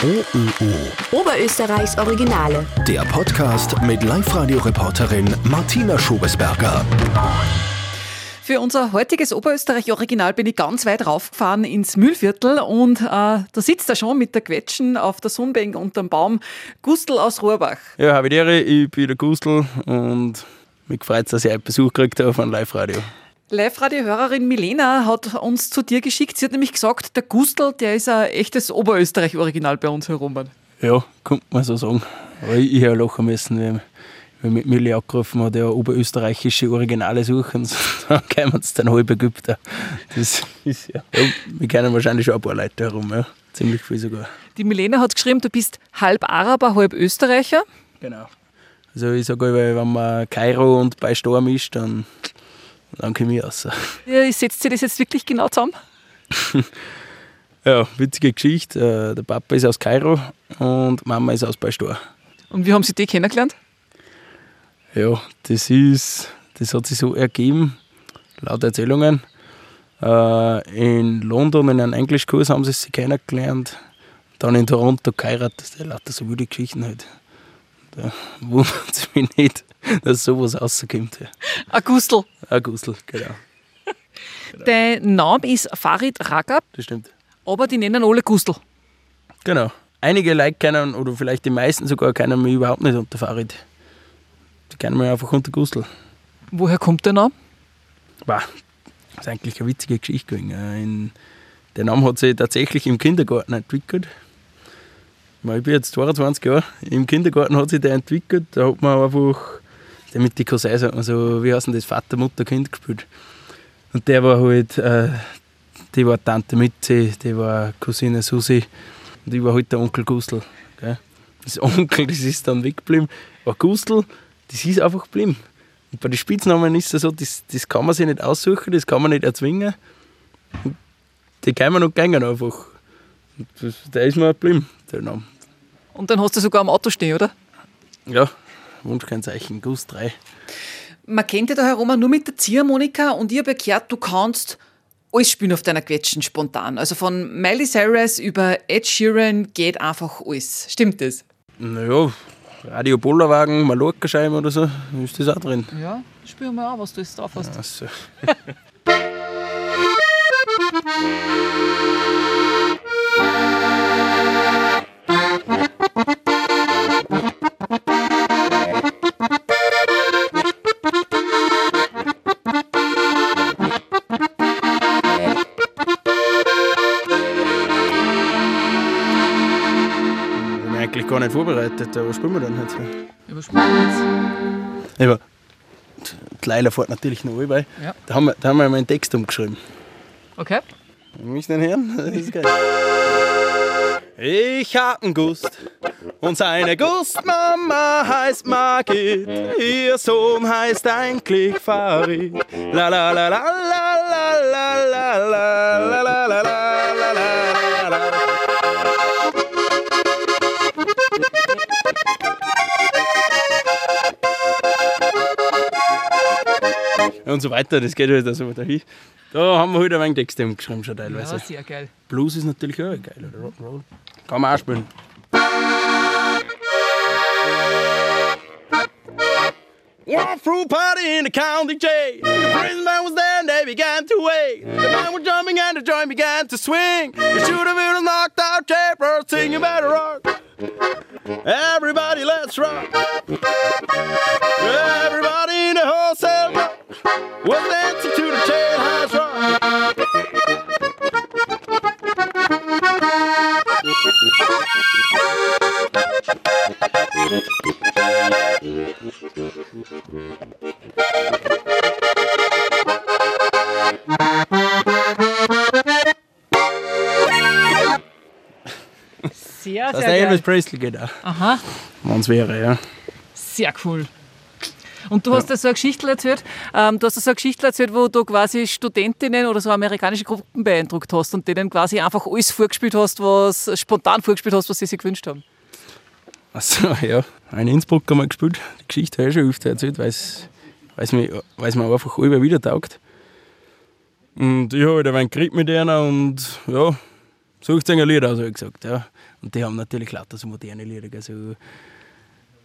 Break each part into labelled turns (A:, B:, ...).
A: OÖO.
B: Oberösterreichs Originale.
A: Der Podcast mit Live-Radio-Reporterin Martina Schobesberger.
C: Für unser heutiges Oberösterreich-Original bin ich ganz weit raufgefahren ins Mühlviertel und äh, da sitzt er schon mit der Quetschen auf der Sonnenbank unterm Baum. Gustl aus Rohrbach.
D: Ja, habe die Ehre, ich bin der Gustl und mich freut es, dass ich einen Besuch gekriegt habe von Live-Radio.
C: Live-Radio-Hörerin Milena hat uns zu dir geschickt. Sie hat nämlich gesagt, der Gustl, der ist ein echtes Oberösterreich-Original bei uns herum.
D: Ja, könnte man so sagen. Aber ich, ich habe lachen müssen, weil, weil mit Milli angerufen hat, ja, oberösterreichische Originale suchen. dann kämen uns dann halb Ägypter. Das ist ja. ja. Wir kennen wahrscheinlich schon ein paar Leute herum, ja. Ziemlich viel sogar.
C: Die Milena hat geschrieben, du bist halb Araber, halb Österreicher.
D: Genau. Also ich sage, wenn man Kairo und bei Sturm ist, dann dann komme ich raus.
C: Ja, setzt sich das jetzt wirklich genau zusammen?
D: ja, witzige Geschichte. Äh, der Papa ist aus Kairo und Mama ist aus Beistor.
C: Und wie haben Sie die kennengelernt?
D: Ja, das ist, das hat sich so ergeben, laut Erzählungen. Äh, in London in einem Englischkurs haben sie sich kennengelernt. Dann in Toronto geheiratet. Lauter so wilde Geschichten halt. Da wundert es mich nicht, dass sowas rauskommt.
C: Ein Gustl.
D: Ein Gustl, genau.
C: genau. Dein Name ist Farid Ragab.
D: Das stimmt.
C: Aber die nennen alle Gustl.
D: Genau. Einige Leute kennen, oder vielleicht die meisten sogar, kennen mich überhaupt nicht unter Farid. Die kennen mich einfach unter Gustl.
C: Woher kommt der Name?
D: Bah, das ist eigentlich eine witzige Geschichte gewesen. Der Name hat sich tatsächlich im Kindergarten entwickelt. Ich bin jetzt 22 Jahre. Im Kindergarten hat sich der entwickelt. Da hat man einfach der mit den Cousins, also wie heißt denn das, Vater, Mutter, Kind gespielt. Und der war halt, äh, die war Tante Mitzi, die war Cousine Susi und ich war halt der Onkel Gustl. Gell? Das Onkel, das ist dann weggeblieben. Aber Gustl, das ist einfach geblieben. Und bei den Spitznamen ist es so, das, das kann man sich nicht aussuchen, das kann man nicht erzwingen. Und die man noch gängen einfach. Und das, der ist mir geblieben, der Name.
C: Und dann hast du sogar am Auto stehen, oder?
D: Ja, Wunschkennzeichen, Guss 3.
C: Man kennt dich da herum nur mit der Ziehharmonika und ich habe gehört, du kannst alles spielen auf deiner Quetschen spontan. Also von Miley Cyrus über Ed Sheeran geht einfach alles. Stimmt das?
D: Naja, Radio Bollerwagen, Mallorca-Scheiben oder so, ist das auch drin.
C: Ja, spüren wir auch, was du jetzt drauf hast.
D: Ach so. nicht vorbereitet. Was spielen wir denn jetzt?
C: Ja, was spielen wir
D: jetzt? Ja, die Leila fährt natürlich noch bei.
C: Ja.
D: Da, haben wir, da haben wir meinen Text umgeschrieben.
C: Okay.
D: Müssen den hören? Das ist geil. Ich hab einen Gust und seine Gustmama heißt Margit. Ihr Sohn heißt eigentlich Farid. La la la la la la la la la la la la la la und so weiter. Das geht halt also dahin. Da haben wir halt ein wenig Texte umgeschrieben schon teilweise.
C: Ja, sehr geil.
D: Blues ist natürlich auch geil, oder Rock'n'Roll. Kann man auch spielen. Walk through party in the county jail. The prison man was there and they began to wait. The man was jumping and the joint began to swing. You should have been knocked out chamber singing better rock. Everybody, let's rock. Everybody in the whole block was dancing to the jailhouse rock.
C: Sehr,
D: Das
C: sehr
D: ist Elvis
C: geil.
D: Presley geht auch.
C: Aha,
D: Wenn es wäre, ja.
C: sehr cool. Und du hast da so eine Geschichte erzählt, ähm, du hast da so eine Geschichte erzählt, wo du quasi Studentinnen oder so amerikanische Gruppen beeindruckt hast und denen quasi einfach alles vorgespielt hast, was spontan vorgespielt hast, was sie sich gewünscht haben.
D: Achso, ja. In Innsbruck haben wir gespielt. Die Geschichte habe ich schon öfter erzählt, weil es mir, einfach immer wieder taugt. Und ich habe halt ein wenig geredet mit denen und ja, sucht ein Lied aus, habe ich gesagt. Ja. Und die haben natürlich lauter so moderne Lieder. Also,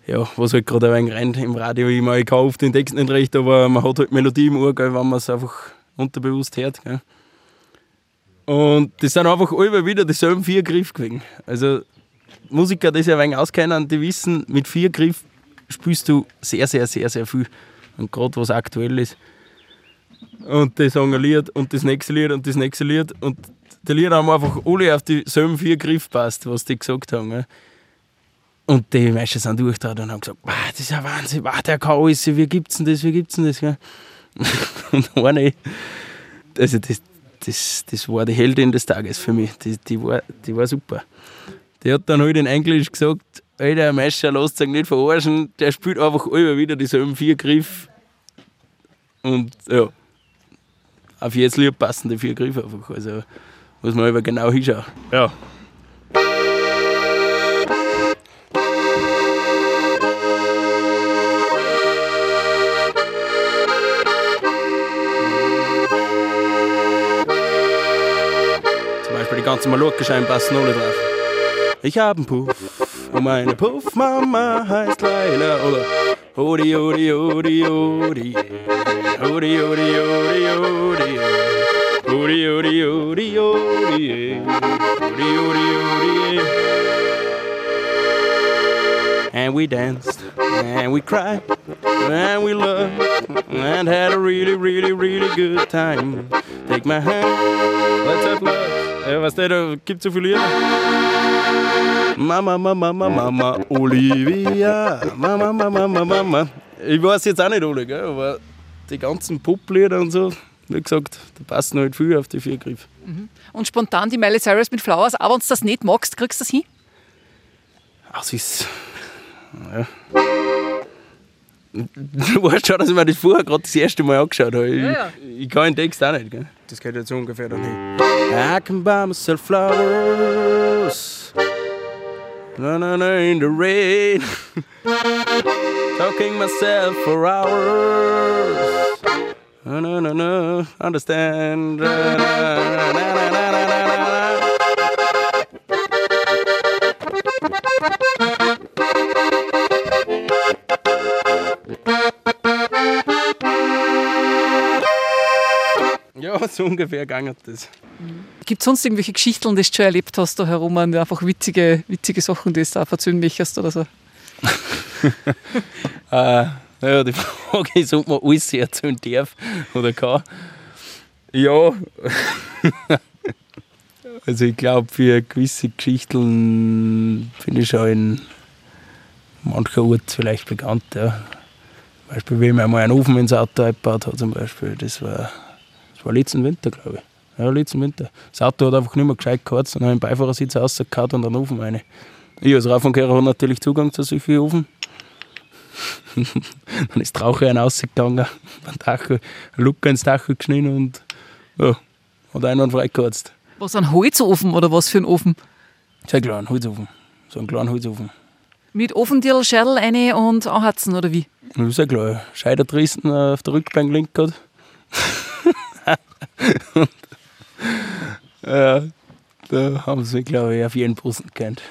D: ja, was halt gerade ein wenig rennt im Radio. Ich meine, ich kann oft den Text nicht recht, aber man hat halt Melodie im Ohr, gell, wenn man es einfach unterbewusst hört. Gell. Und das sind einfach immer wieder dieselben vier Griffe gewesen. Also Musiker, die sich ein wenig auskennen, die wissen, mit vier Griff spielst du sehr, sehr, sehr, sehr viel. Und gerade was aktuell ist. Und die sagen ein Lied und das nächste Lied und das nächste Lied. Und die Lieder haben einfach alle auf dieselben vier Griff passt, was die gesagt haben. Gell. Und die Menschen sind durchgetragen und haben gesagt, wow, das ist ja Wahnsinn, wow, der kann alles, wie gibt's denn das, wie gibt's denn das? Und eine, also das, das, das war die Heldin des Tages für mich, die, die, war, die war super. Die hat dann halt in Englisch gesagt, Alter, Mescher, lasst sich nicht verarschen, der spielt einfach immer wieder dieselben vier Griff. Und ja, auf jedes Lied passen die vier Griffe einfach. Also muss man aber genau hinschauen. Ja. Die ganzen Mallorca-Scheiben passen alle drauf. Ich hab einen Puff und meine Puffmama heißt Leila. Oder Odi, Odi, Odi, Odi. Odi, Odi, Odi, Odi. Odi, Odi, Odi, Odi. Odi, Odi, Odi. And we danced, and we cried, and we loved, and had a really, really, really good time. Take my hand, let's have love. Ja, was der, da gibt so viele Lieder. Mama, Mama, Mama, Mama, Olivia. Mama, Mama, Mama, Mama. Ich weiß jetzt auch nicht alle, gell, aber die ganzen Poplieder und so, wie gesagt, da passen halt viel auf die vier Griffe.
C: Und spontan die Miley Cyrus mit Flowers, auch wenn du das nicht magst, kriegst du das hin?
D: Ach, sie ist. Ja. Du weißt schon, dass ich mir das vorher gerade das erste Mal angeschaut habe. Ich,
C: ja, ja.
D: ich kann den Text auch nicht, gell? Das geht jetzt ungefähr dann hin. I can buy myself flowers. Na na na in the rain. Talking myself for hours. Na na na na, understand. Na, na, na, na, na, na, na. Ja, so ungefähr gegangen das.
C: Gibt es sonst irgendwelche Geschichten, die du schon erlebt hast da herum, einfach witzige, witzige Sachen, die du da erzählen möchtest oder so?
D: Äh, ja, die Frage ist, ob man alles erzählen darf oder kann. Ja. also ich glaube, für gewisse Geschichten bin ich schon in mancher Ort vielleicht bekannt. Ja. Zum Beispiel, wie mir einmal einen Ofen ins Auto eingebaut hat, zum Beispiel. Das war, das war letzten Winter, glaube ich. Ja, letzten Winter. Das Auto hat einfach nicht mehr gescheit gehabt, sondern im Beifahrersitz rausgehauen und einen Ofen rein. Ich als Raufenkehrer habe natürlich Zugang zu solchen Ofen. dann ist die Rauche ein rausgegangen, beim eine Luke ins Dach geschnitten und ja, hat einen freigekratzt.
C: Was, ein Holzofen oder was für ein Ofen?
D: So ein kleiner Holzofen. So ein kleiner Holzofen.
C: Mit Ofendirl, Scherl rein und anhatzen oder wie?
D: Das ist ja klar. Scheidertristen auf der Rückbank gelegt hat. Und, ja, da haben sie, glaube ich, auf jeden Posten gekannt.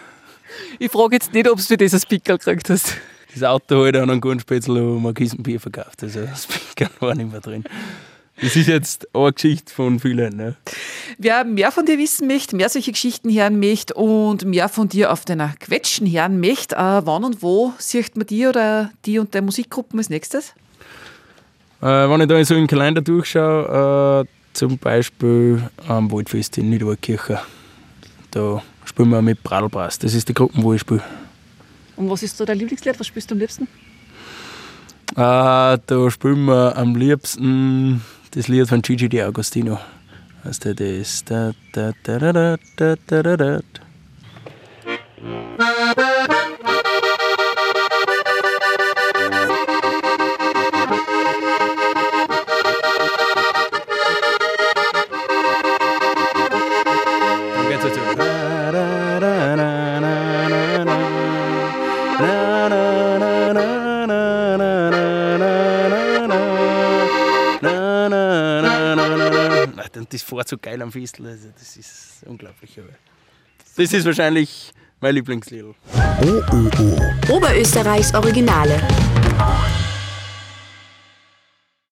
C: Ich frage jetzt nicht, ob du für das ein Pickel gekriegt hast.
D: Das Auto hat an einen guten Spätzle um ein Kissenbier verkauft. Also das Speaker war nicht mehr drin. Das ist jetzt eine Geschichte von vielen. Ne?
C: Wer mehr von dir wissen möchte, mehr solche Geschichten hören möchte und mehr von dir auf deiner Quetschen hören möchte, äh, wann und wo sieht man die oder die und deine Musikgruppen als nächstes?
D: Äh, wenn ich da so in den Kalender durchschaue, äh, zum Beispiel am Waldfest in Niederwaldkirche, da spielen wir mit Pradelbrass. Das ist die Gruppe, wo ich spiele.
C: Und was ist so dein Lieblingslied? Was spielst du am liebsten?
D: Äh, da spielen wir am liebsten das Lied von Gigi D'Agostino. Weißt du, das. Da, da, da, da, da, da, da, da, und Das fährt so geil am Fistel, also das ist unglaublich. aber Das ist wahrscheinlich Mein Lieblingslied.
B: Oberösterreichs Originale.